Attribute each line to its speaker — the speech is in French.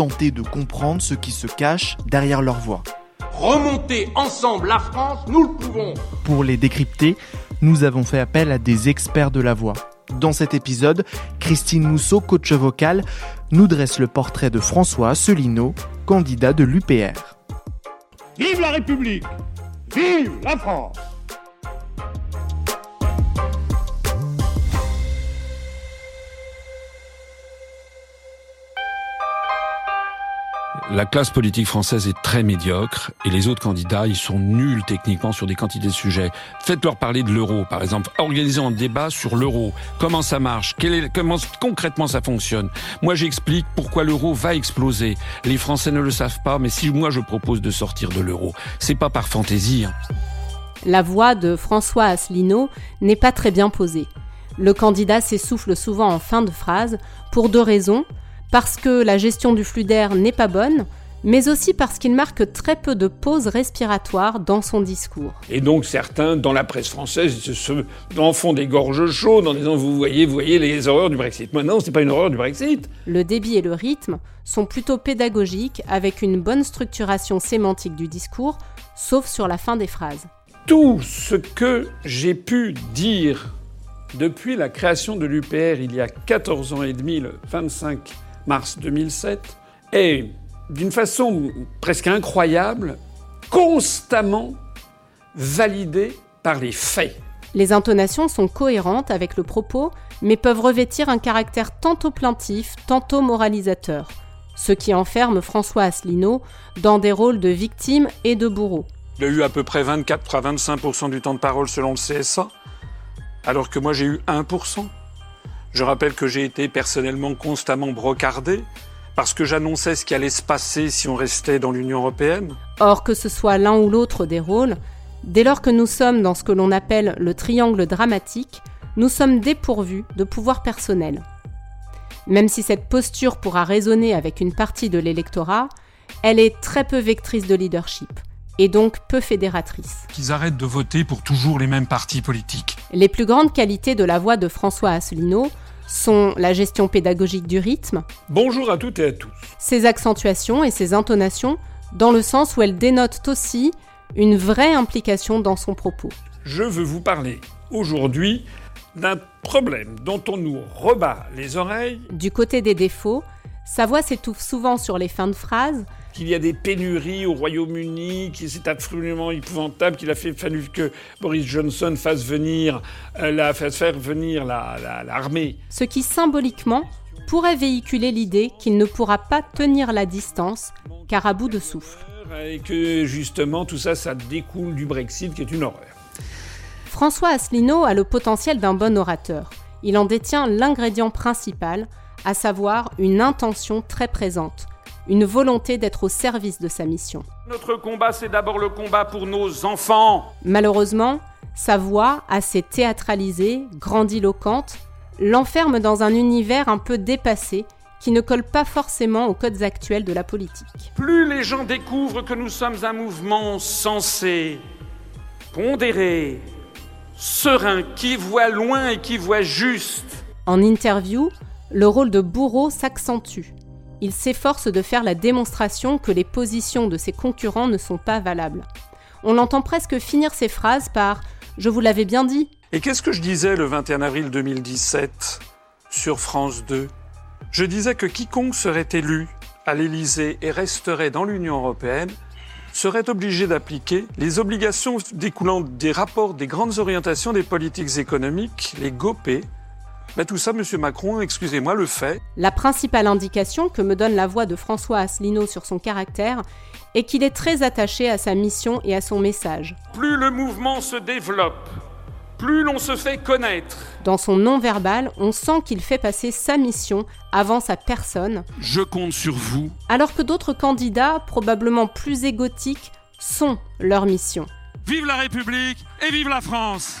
Speaker 1: tenter de comprendre ce qui se cache derrière leur voix.
Speaker 2: Remonter ensemble la France, nous le pouvons.
Speaker 1: Pour les décrypter, nous avons fait appel à des experts de la voix. Dans cet épisode, Christine Mousseau, coach vocal, nous dresse le portrait de François Asselineau, candidat de l'UPR.
Speaker 3: Vive la République Vive la France
Speaker 4: La classe politique française est très médiocre et les autres candidats, ils sont nuls techniquement sur des quantités de sujets. Faites-leur parler de l'euro, par exemple. Organisez un débat sur l'euro. Comment ça marche? Comment concrètement ça fonctionne? Moi, j'explique pourquoi l'euro va exploser. Les Français ne le savent pas, mais si moi je propose de sortir de l'euro, c'est pas par fantaisie. hein.
Speaker 5: La voix de François Asselineau n'est pas très bien posée. Le candidat s'essouffle souvent en fin de phrase pour deux raisons. Parce que la gestion du flux d'air n'est pas bonne, mais aussi parce qu'il marque très peu de pauses respiratoires dans son discours.
Speaker 6: Et donc certains, dans la presse française, se, se en font des gorges chaudes en disant vous voyez, vous voyez les horreurs du Brexit. Moi non, c'est pas une horreur du Brexit.
Speaker 5: Le débit et le rythme sont plutôt pédagogiques avec une bonne structuration sémantique du discours, sauf sur la fin des phrases.
Speaker 6: Tout ce que j'ai pu dire depuis la création de l'UPR il y a 14 ans et demi, le 25 mars 2007, est d'une façon presque incroyable, constamment validé par les faits.
Speaker 5: Les intonations sont cohérentes avec le propos, mais peuvent revêtir un caractère tantôt plaintif, tantôt moralisateur, ce qui enferme François Asselineau dans des rôles de victime et de bourreau.
Speaker 6: Il a eu à peu près 24 à 25% du temps de parole selon le CSA, alors que moi j'ai eu 1 Je rappelle que j'ai été personnellement constamment brocardé parce que j'annonçais ce qui allait se passer si on restait dans l'Union européenne.
Speaker 5: Or, que ce soit l'un ou l'autre des rôles, dès lors que nous sommes dans ce que l'on appelle le triangle dramatique, nous sommes dépourvus de pouvoir personnel. Même si cette posture pourra résonner avec une partie de l'électorat, elle est très peu vectrice de leadership et donc peu fédératrice.
Speaker 4: Qu'ils arrêtent de voter pour toujours les mêmes partis politiques.
Speaker 5: Les plus grandes qualités de la voix de François Asselineau sont la gestion pédagogique du rythme,
Speaker 6: Bonjour à toutes et à tous.
Speaker 5: ses accentuations et ses intonations, dans le sens où elles dénotent aussi une vraie implication dans son propos.
Speaker 6: Je veux vous parler aujourd'hui d'un problème dont on nous rebat les oreilles,
Speaker 5: Du côté des défauts, sa voix s'étouffe souvent sur les fins de phrases,
Speaker 6: qu'il y a des pénuries au Royaume-Uni, que c'est absolument épouvantable, qu'il a fait fallu que Boris Johnson fasse venir euh, la, fasse faire venir la- la- l'armée.
Speaker 5: ce qui symboliquement pourrait véhiculer l'idée qu'il ne pourra pas tenir la distance, car à bout de souffle.
Speaker 6: et que justement tout ça, ça découle du Brexit qui est une horreur.
Speaker 5: François Asselineau a le potentiel d'un bon orateur. Il en détient l'ingrédient principal, à savoir une intention très présente, une volonté d'être au service de sa mission.
Speaker 6: Notre combat, c'est d'abord le combat pour nos enfants.
Speaker 5: Malheureusement, sa voix, assez théâtralisée, grandiloquente, l'enferme dans un univers un peu dépassé qui ne colle pas forcément aux codes actuels de la politique.
Speaker 6: Plus les gens découvrent que nous sommes un mouvement sensé, pondéré, serein, qui voit loin et qui voit juste,
Speaker 5: En interview, le rôle de bourreau s'accentue. Il s'efforce de faire la démonstration que les positions de ses concurrents ne sont pas valables. On l'entend presque finir ses phrases par ⁇ Je vous l'avais bien dit ⁇
Speaker 6: Et qu'est-ce que je disais le 21 avril 2017 sur France 2 Je disais que quiconque serait élu à l'Élysée et resterait dans l'Union européenne serait obligé d'appliquer les obligations découlant des rapports des grandes orientations des politiques économiques, les GOP. Ben tout ça, M. Macron, excusez-moi, le fait.
Speaker 5: La principale indication que me donne la voix de François Asselineau sur son caractère est qu'il est très attaché à sa mission et à son message.
Speaker 6: Plus le mouvement se développe, plus l'on se fait connaître.
Speaker 5: Dans son non-verbal, on sent qu'il fait passer sa mission avant sa personne.
Speaker 4: Je compte sur vous.
Speaker 5: Alors que d'autres candidats, probablement plus égotiques, sont leur mission.
Speaker 4: Vive la République et vive la France